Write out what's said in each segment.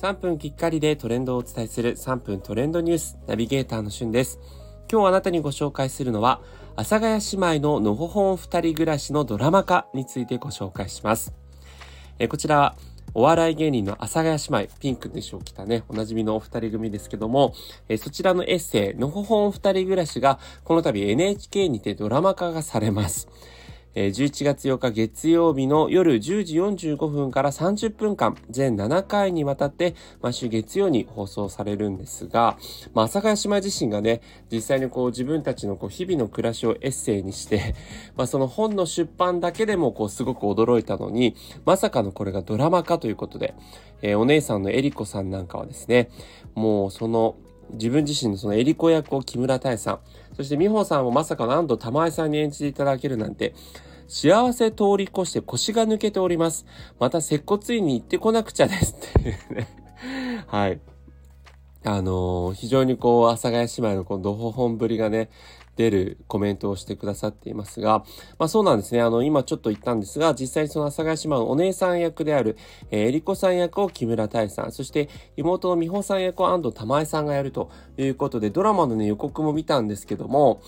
3分きっかりでトレンドをお伝えする3分トレンドニュースナビゲーターのしゅんです。今日あなたにご紹介するのは、阿佐ヶ谷姉妹ののほほん二人暮らしのドラマ化についてご紹介します。えこちらは、お笑い芸人の阿佐ヶ谷姉妹、ピンクでしょう着たね、おなじみのお二人組ですけども、えそちらのエッセイ、のほほん二人暮らしが、この度 NHK にてドラマ化がされます。11月8日月曜日の夜10時45分から30分間、全7回にわたって毎週月曜に放送されるんですが、まあ、朝ヶ谷姉妹自身がね、実際にこう自分たちのこう日々の暮らしをエッセイにして、まあ、その本の出版だけでもこうすごく驚いたのに、まさかのこれがドラマ化ということで、えー、お姉さんのエリコさんなんかはですね、もうその自分自身のそのエリコ役を木村多江さん、そして美穂さんをまさかの安藤玉江さんに演じていただけるなんて、幸せ通り越して腰が抜けております。また接骨院に行ってこなくちゃですっていうね。はい。あのー、非常にこう、阿佐ヶ谷姉妹のこのドホホンぶりがね、出るコメントをしてくださっていますが、まあそうなんですね。あの、今ちょっと言ったんですが、実際にその阿佐ヶ谷姉妹のお姉さん役である、えー、えりこさん役を木村太さん、そして妹の美穂さん役を安藤玉江さんがやるということで、ドラマのね、予告も見たんですけども、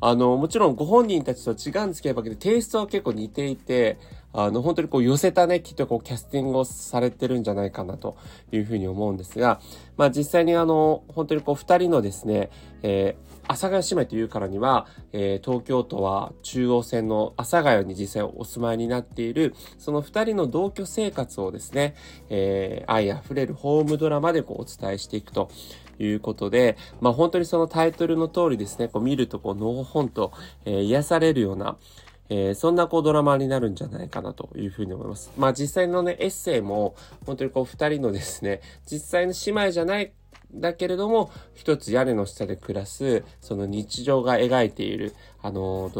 あの、もちろんご本人たちと違うんですけど、テイストは結構似ていて、あの、本当にこう寄せたね、きっとこうキャスティングをされてるんじゃないかなというふうに思うんですが、まあ実際にあの、本当にこう二人のですね、えー、阿佐ヶ谷姉妹というからには、えー、東京都は中央線の阿佐ヶ谷に実際お住まいになっている、その二人の同居生活をですね、えー、愛あふれるホームドラマでこうお伝えしていくと。いうことで、まあ本当にそのタイトルの通りですね、こう見るとこう、のほほんと、えー、癒されるような、えー、そんなこうドラマになるんじゃないかなというふうに思います。まあ実際のね、エッセイも、本当にこう二人のですね、実際の姉妹じゃないだけれども、一つ屋根の下で暮らす、その日常が描いている、あの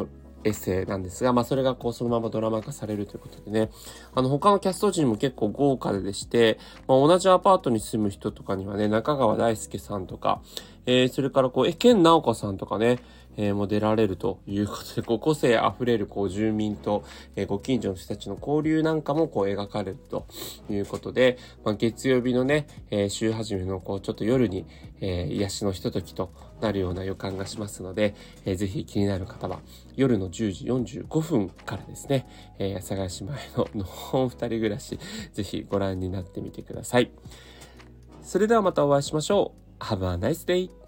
エッセイなんですが、まあそれがこうそのままドラマ化されるということでね、あの他のキャスト陣も結構豪華でして、まあ、同じアパートに住む人とかにはね、中川大輔さんとか、えー、それからこう、え、ケンナオコさんとかね、えー、も出られるということで、こう個性あふれるこう住民と、えー、ご近所の人たちの交流なんかもこう描かれるということで、まあ、月曜日のね、えー、週始めのこうちょっと夜に、え、癒しのひとときとなるような予感がしますので、えー、ぜひ気になる方は夜の10時45分からですね、えー、阿佐ヶ谷姉妹ののほん二人暮らし、ぜひご覧になってみてください。それではまたお会いしましょう。Have a nice day!